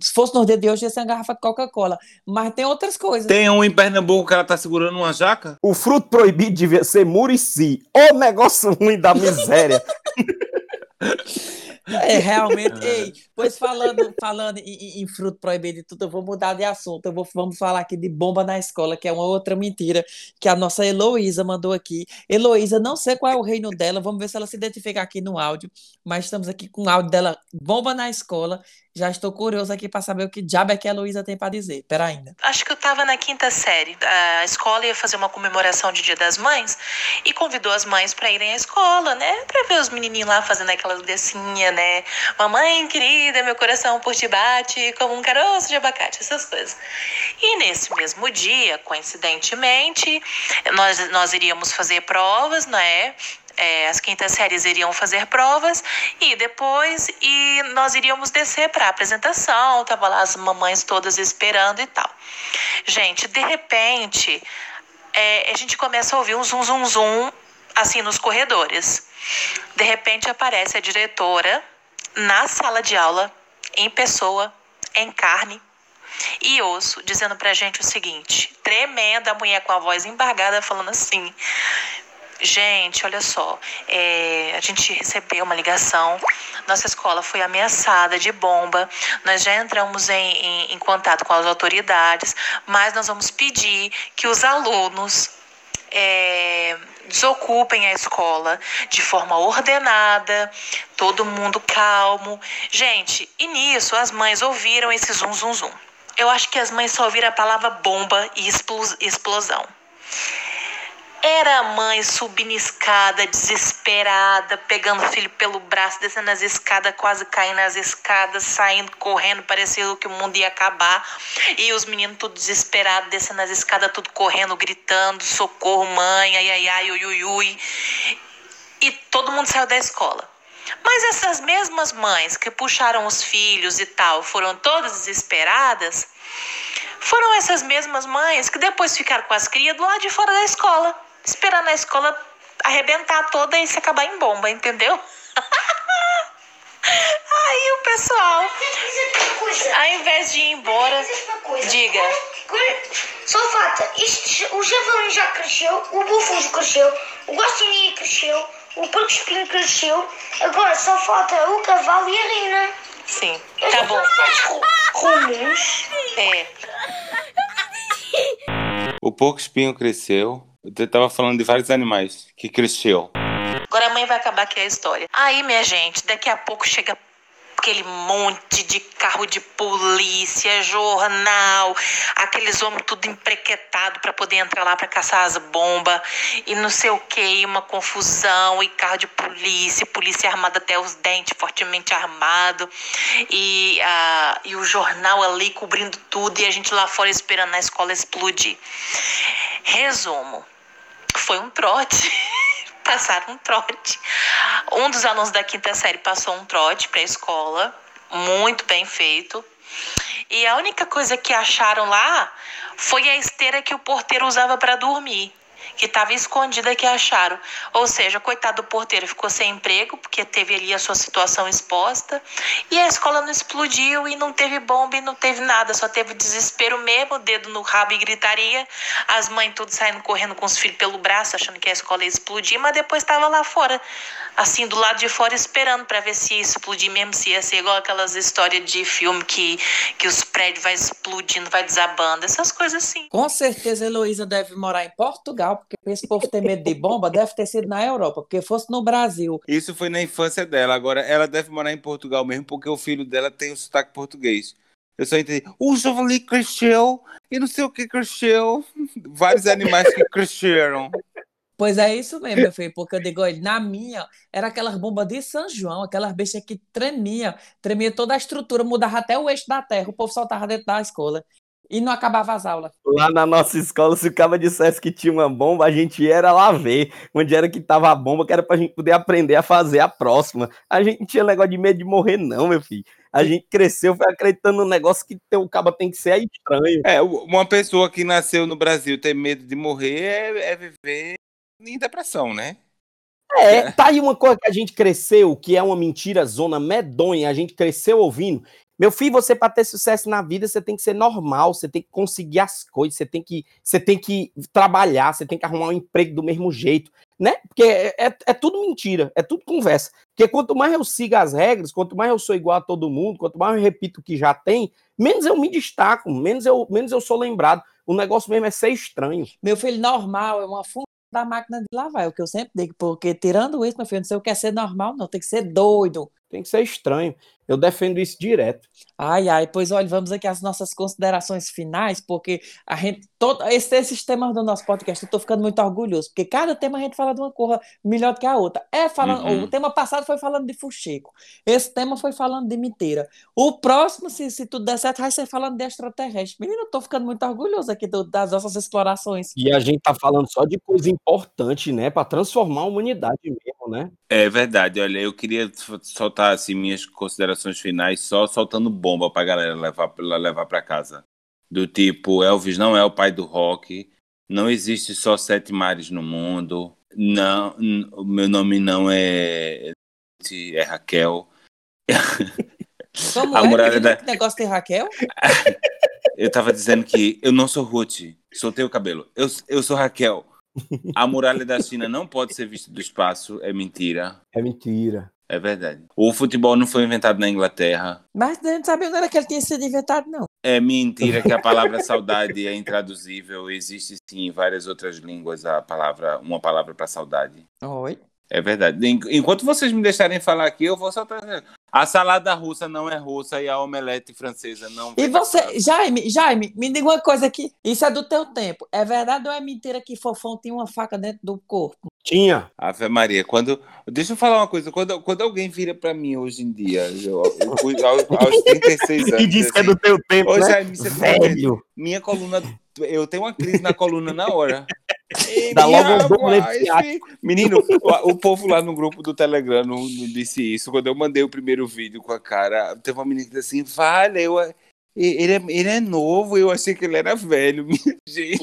Se fosse no dia de hoje, ia ser uma garrafa de Coca-Cola. Mas tem outras coisas. Tem um em Pernambuco que ela tá segurando uma jaca? O fruto proibido devia ser Murici. Ô negócio ruim da miséria. É, realmente. Ei, pois falando, falando em, em, fruto proibido e tudo, eu vou mudar de assunto. Eu vou, vamos falar aqui de bomba na escola, que é uma outra mentira que a nossa Heloísa mandou aqui. Heloísa, não sei qual é o reino dela, vamos ver se ela se identifica aqui no áudio, mas estamos aqui com o áudio dela, bomba na escola. Já estou curioso aqui para saber o que diabo é que a Heloísa tem para dizer. Pera ainda. Acho que eu estava na quinta série. A escola ia fazer uma comemoração de Dia das Mães e convidou as mães para irem à escola, né? Para ver os menininhos lá fazendo aquela decinha, né? Mamãe querida, meu coração por ti bate como um caroço de abacate, essas coisas. E nesse mesmo dia, coincidentemente, nós, nós iríamos fazer provas, né? É, as quintas séries iriam fazer provas e depois e nós iríamos descer para a apresentação, tava lá as mamães todas esperando e tal. Gente, de repente, é, a gente começa a ouvir um zum zum zum assim nos corredores. De repente aparece a diretora na sala de aula, em pessoa, em carne e osso, dizendo pra gente o seguinte: tremenda, a mulher com a voz embargada, falando assim: Gente, olha só, é, a gente recebeu uma ligação, nossa escola foi ameaçada de bomba, nós já entramos em, em, em contato com as autoridades, mas nós vamos pedir que os alunos é, desocupem a escola de forma ordenada, todo mundo calmo. Gente, e nisso as mães ouviram esse zum zum zum. Eu acho que as mães só ouviram a palavra bomba e explosão. Era a mãe subindo escada, desesperada, pegando o filho pelo braço, descendo as escadas, quase caindo nas escadas, saindo, correndo, parecendo que o mundo ia acabar. E os meninos tudo desesperados, descendo as escadas, tudo correndo, gritando, socorro, mãe, ai, ai, ai, ui, ui, ui. E todo mundo saiu da escola. Mas essas mesmas mães que puxaram os filhos e tal, foram todas desesperadas, foram essas mesmas mães que depois ficaram com as crias do lado de fora da escola esperando a escola arrebentar toda e se acabar em bomba, entendeu? Aí o pessoal, ao invés de ir embora, diga. Só falta, o javali já cresceu, o bufuso cresceu, o guaxinim cresceu, o porco espinho cresceu, agora só falta o cavalo e a rina. Sim, tá bom. Comuns. É. O porco espinho cresceu, eu tava falando de vários animais que cresceu. Agora a mãe vai acabar aqui a história. Aí, minha gente, daqui a pouco chega aquele monte de carro de polícia, jornal, aqueles homens tudo emprequetado para poder entrar lá para caçar as bombas e não sei o que, uma confusão e carro de polícia, polícia armada até os dentes, fortemente armado e, uh, e o jornal ali cobrindo tudo e a gente lá fora esperando a escola explodir. Resumo, foi um trote. Passaram um trote. Um dos alunos da quinta série passou um trote para a escola, muito bem feito. E a única coisa que acharam lá foi a esteira que o porteiro usava para dormir que estava escondida que acharam. Ou seja, coitado do porteiro ficou sem emprego, porque teve ali a sua situação exposta, e a escola não explodiu e não teve bomba e não teve nada, só teve desespero mesmo, dedo no rabo e gritaria, as mães tudo saindo correndo com os filhos pelo braço, achando que a escola ia explodir, mas depois estava lá fora, assim, do lado de fora, esperando para ver se ia explodir mesmo, se ia ser igual aquelas histórias de filme que, que os prédios vai explodindo, vai desabando, essas coisas assim. Com certeza Heloísa deve morar em Portugal, porque esse povo tem medo de bomba, deve ter sido na Europa, porque fosse no Brasil. Isso foi na infância dela. Agora, ela deve morar em Portugal mesmo, porque o filho dela tem o sotaque português. Eu só entendi. O javali cresceu e não sei o que cresceu. Vários animais que cresceram. Pois é isso mesmo, meu filho, porque eu digo, olha, na minha, era aquelas bombas de São João, aquelas bestas que tremia, tremia toda a estrutura, mudava até o eixo da terra, o povo soltava dentro da escola e não acabava as aulas. Lá na nossa escola, se o cara dissesse que tinha uma bomba, a gente ia lá ver onde era que tava a bomba, que era pra gente poder aprender a fazer a próxima. A gente não tinha negócio de medo de morrer, não, meu filho. A gente cresceu foi acreditando no negócio que o cabo tem que ser estranho. É, uma pessoa que nasceu no Brasil ter medo de morrer é, é viver em depressão, né? É, tá aí uma coisa que a gente cresceu, que é uma mentira zona medonha, a gente cresceu ouvindo. Meu filho, você para ter sucesso na vida, você tem que ser normal, você tem que conseguir as coisas, você tem que, você tem que trabalhar, você tem que arrumar um emprego do mesmo jeito, né? Porque é, é, é tudo mentira, é tudo conversa. Porque quanto mais eu sigo as regras, quanto mais eu sou igual a todo mundo, quanto mais eu repito o que já tem, menos eu me destaco, menos eu, menos eu sou lembrado. O negócio mesmo é ser estranho. Meu filho, normal é uma função da máquina de lavar, é o que eu sempre digo, porque tirando isso, meu filho, não sei o que é ser normal, não, tem que ser doido. Tem que ser estranho. Eu defendo isso direto. Ai, ai, pois olha, vamos aqui às nossas considerações finais, porque a gente, todo, esse, esses temas do nosso podcast, eu tô ficando muito orgulhoso, porque cada tema a gente fala de uma coisa melhor do que a outra. É falando, Uhum. o tema passado foi falando de fuxico, esse tema foi falando de miteira. O próximo, se, se tudo der certo, vai ser falando de extraterrestre. Menino, eu tô ficando muito orgulhoso aqui do- das nossas explorações. E a gente tá falando só de coisa importante, né? Para transformar a humanidade mesmo, né? É verdade, olha, eu queria f- soltar assim minhas considerações finais só soltando bomba pra galera levar pra- levar para casa. Do tipo, Elvis não é o pai do rock, não existe só sete mares no mundo, não, o meu nome não é é Raquel. Como A é? muralha da- que negócio de Raquel? Eu tava dizendo que eu não sou Ruth, soltei o cabelo. Eu, eu sou Raquel. A muralha da China não pode ser vista do espaço, é mentira. É mentira. É verdade. O futebol não foi inventado na Inglaterra. Mas gente sabia não era que ele tinha sido inventado, não. É mentira que a palavra saudade é intraduzível. Existe sim em várias outras línguas a palavra, uma palavra para saudade. Oi. É verdade. En- Enquanto vocês me deixarem falar aqui, eu vou soltar. A salada russa não é russa e a omelete francesa não. E você, Jaime, Jaime, me diga uma coisa aqui. Isso é do teu tempo. É verdade ou é mentira que Fofão tinha uma faca dentro do corpo? Tinha. Ave Maria, quando. Deixa eu falar uma coisa. Quando, quando alguém vira pra mim hoje em dia, eu, eu, fui aos, aos 36 anos. E diz que é assim, do teu tempo, Ô, né? Jaime, você Velho. Minha coluna. Eu tenho uma crise na coluna na hora. Dá logo um. Menino, o, o povo lá no grupo do Telegram não, não disse isso. Quando eu mandei o primeiro vídeo com a cara, teve uma menina que disse assim: Vale, eu, ele, é, ele é novo, eu achei que ele era velho. Minha gente.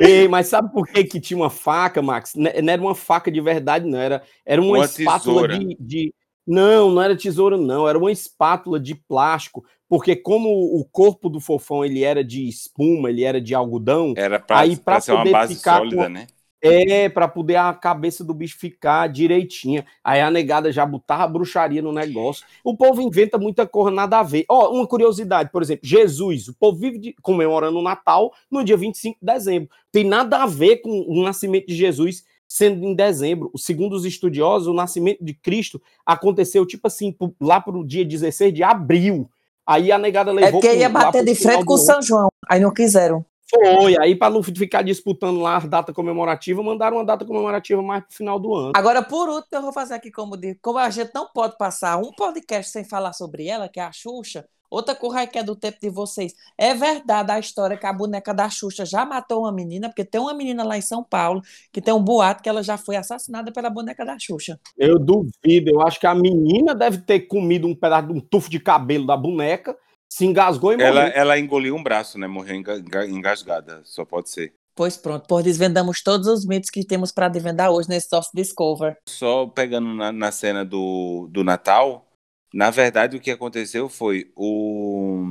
Ei, mas sabe por que, que tinha uma faca, Max? N- Não era uma faca de verdade, não. Era, era uma, Uma espátula de, de. Não, não era tesoura, não. Era uma espátula de plástico. Porque como o corpo do fofão ele era de espuma, ele era de algodão, Era pra, aí pra para ser uma poder base ficar sólida, com- né? É, para poder a cabeça do bicho ficar direitinha. Aí a negada já botava bruxaria no negócio. O povo inventa muita coisa nada a ver. Ó, uma curiosidade, por exemplo, Jesus, o povo vive de- comemorando o Natal no dia 25 de dezembro. Tem nada a ver com o nascimento de Jesus sendo em dezembro. Segundo os estudiosos, o nascimento de Cristo aconteceu tipo assim, lá pro dia 16 de abril. Aí a negada É levou porque ia bater de frente com o. São João. Aí não quiseram. Foi, aí para não ficar disputando lá a data comemorativa, mandaram uma data comemorativa mais pro final do ano. Agora, por último, eu vou fazer aqui como digo, como a gente não pode passar um podcast sem falar sobre ela, que é a Xuxa. Outra coisa aí que é do tempo de vocês. É verdade a história que a boneca da Xuxa já matou uma menina, porque tem uma menina lá em São Paulo que tem um boato que ela já foi assassinada pela boneca da Xuxa. Eu duvido, eu acho que a menina deve ter comido um pedaço de um tufo de cabelo da boneca, se engasgou e morreu. Ela, ela engoliu um braço, né? Morreu enga- enga- engasgada. Só pode ser. Pois pronto, pois desvendamos todos os mitos que temos para desvendar hoje nesse nosso Discover. Só pegando na, na cena do, do Natal, na verdade o que aconteceu foi o,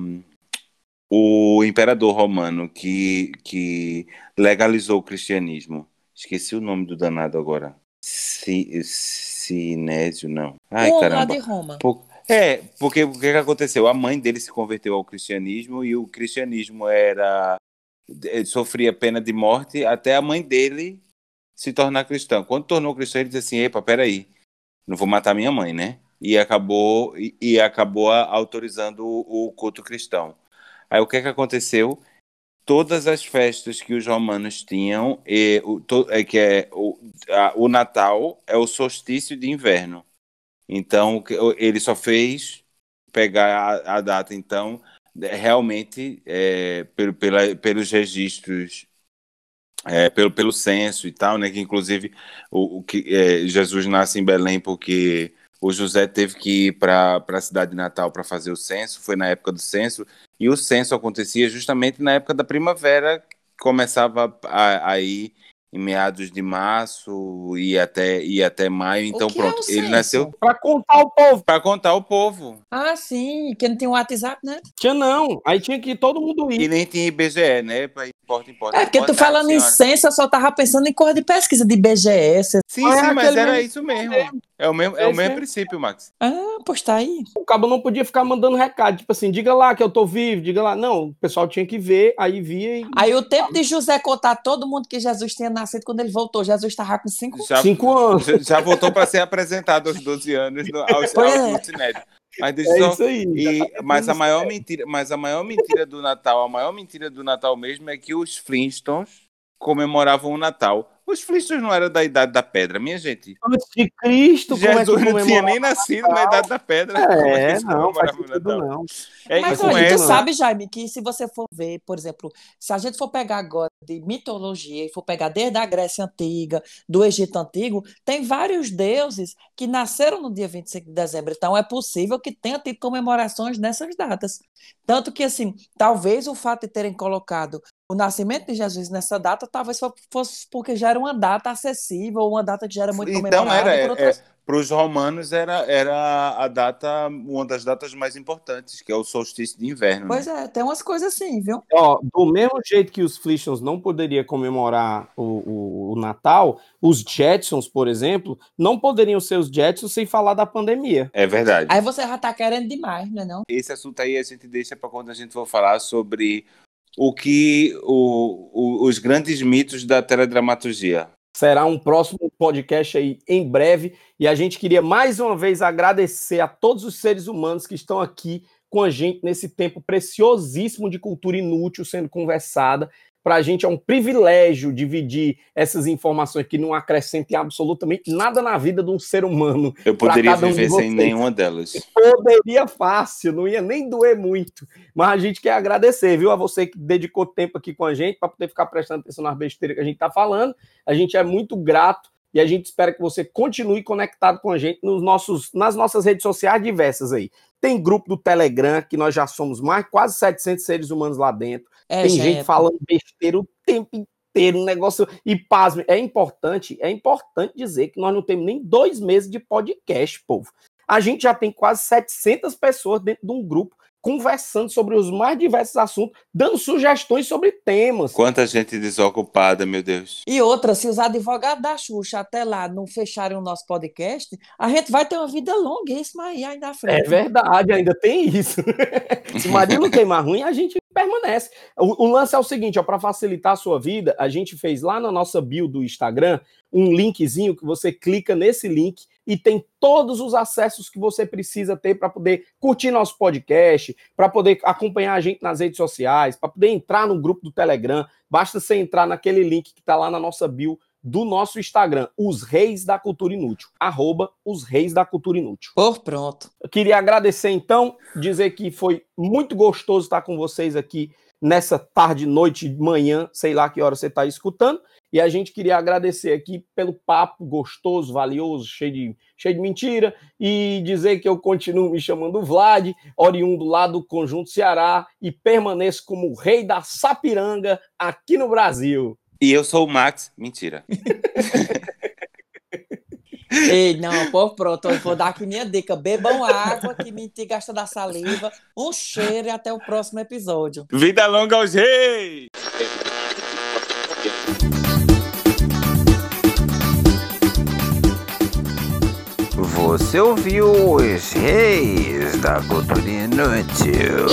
o imperador romano que, que legalizou o cristianismo. Esqueci o nome do danado agora. Si, Sinésio, não. Ai, lá caramba. de Roma. Por- É, porque o que, que aconteceu? A mãe dele se converteu ao cristianismo e o cristianismo era eh, sofria pena de morte até a mãe dele se tornar cristã. Quando tornou cristão, ele disse assim: "Epa, peraí, não vou matar minha mãe, né?" E acabou e, e acabou autorizando o, o culto cristão. Aí o que que aconteceu? Todas as festas que os romanos tinham, e, o, to- é que é o, a- o Natal é o solstício de inverno. Então, ele só fez pegar a, a data, então, é, realmente, é, pelo, pela, pelos registros, é, pelo, pelo censo e tal, né, que inclusive o, o que, é, Jesus nasce em Belém porque o José teve que ir para a cidade de Natal para fazer o censo, foi na época do censo, e o censo acontecia justamente na época da primavera, começava aí em meados de março e até, e até maio. Então, é pronto, o ele censo? nasceu Pra contar o povo. para contar o povo. Ah, sim, que não tem um WhatsApp, né? Tinha não. Aí tinha que todo mundo ir. E nem tinha IBGE, né? Pra ir porta em porta. É, porque tu falando em senhora. censo, eu só tava pensando em coisa de pesquisa de BGS. Sim, sim, mas era isso mesmo. É o mesmo, é o mesmo mesmo. princípio, Max. Ah, pois tá aí. O cabo não podia ficar mandando recado, tipo assim, diga lá que eu tô vivo, diga lá. Não, o pessoal tinha que ver, aí via e. Aí o tempo de José contar todo mundo que Jesus tinha nascido quando ele voltou. Jesus estava com cinco Já, Cinco anos. Já, já voltou para ser apresentado aos 12 anos no, aos, Pois aos é. Mas, deixa É só- isso aí, e- tá mas a maior mentira, mas a maior mentira do Natal, a maior mentira do Natal mesmo é que os Flintstones comemoravam o Natal. Os Flintstones não eram da idade da pedra, minha gente. Antes de Cristo, como é que Jesus não tinha nem nascido na idade da pedra. É É, não, faz sentido não. É, Mas olha, com tu sabe, Jaime, que se você for ver, por exemplo, se a gente for pegar agora de mitologia e for pegar desde a Grécia Antiga, do Egito Antigo, tem vários deuses que nasceram no dia 25 de dezembro. Então é possível que tenha tido comemorações nessas datas. Tanto que, assim, talvez o fato de terem colocado o nascimento de Jesus nessa data, talvez fo- fosse porque já era uma data acessível, uma data que já era muito Então comemorada. era, por outras- para os romanos era, era a data, uma das datas mais importantes, que é o solstício de inverno. né? Pois é, tem umas coisas assim, viu? Ó, do mesmo jeito que os Flintstones não poderiam comemorar o, o- o Natal, os Jetsons, por exemplo, não poderiam ser os Jetsons sem falar da pandemia. É verdade. Aí você já tá querendo demais, não é não? Esse assunto aí a gente deixa para quando a gente for falar sobre o que o, o- os grandes mitos da teledramaturgia. Será um próximo podcast aí em breve. E a gente queria mais uma vez agradecer a todos os seres humanos que estão aqui com a gente nesse tempo preciosíssimo de cultura inútil sendo conversada. Para a gente é um privilégio dividir essas informações que não acrescentem absolutamente nada na vida de um ser humano. Eu poderia cada um viver sem nenhuma delas. Poderia fácil, não ia nem doer muito. Mas a gente quer agradecer, viu, a você que dedicou tempo aqui com a gente para poder ficar prestando atenção nas besteiras que a gente está falando. A gente é muito grato e a gente espera que você continue conectado com a gente nos nossos, nas nossas redes sociais diversas aí. Tem grupo do Telegram, que nós já somos mais quase 700 seres humanos lá dentro. É, Tem gente. gente falando besteira o tempo inteiro, um negócio. E pasme, é importante, é importante dizer que nós não temos nem dois meses de podcast, povo. A gente já tem quase 700 pessoas dentro de um grupo conversando sobre os mais diversos assuntos, dando sugestões sobre temas. Quanta gente desocupada, meu Deus. E outra, se os advogados da Xuxa até lá não fecharem o nosso podcast, a gente vai ter uma vida longuíssima aí ainda à frente. É verdade, ainda tem isso. Se o marido não queimar ruim, a gente permanece. O, o lance é o seguinte, ó, para facilitar a sua vida, a gente fez lá na nossa bio do Instagram um linkzinho que você clica nesse link e tem todos os acessos que você precisa ter para poder curtir nosso podcast, para poder acompanhar a gente nas redes sociais, para poder entrar no grupo do Telegram. Basta você entrar naquele link que está lá na nossa bio do nosso Instagram, Os Reis da Cultura Inútil, arroba Os Reis da Cultura Inútil. Por pronto. Eu queria agradecer então, dizer que foi muito gostoso estar com vocês aqui nessa tarde, noite, manhã, sei lá que hora você está escutando. E a gente queria agradecer aqui pelo papo gostoso, valioso, cheio de, cheio de mentira, e dizer que eu continuo me chamando Vlad, oriundo lá do Conjunto Ceará, e permaneço como o rei da Sapiranga aqui no Brasil. E eu sou o Max. Mentira. Ei, não, pô, pronto, eu vou dar aqui minha dica. Bebam água, que mentir gasta da saliva. Um cheiro e até o próximo episódio. Vida longa aos reis! Você ouviu os reis da cultura inútil.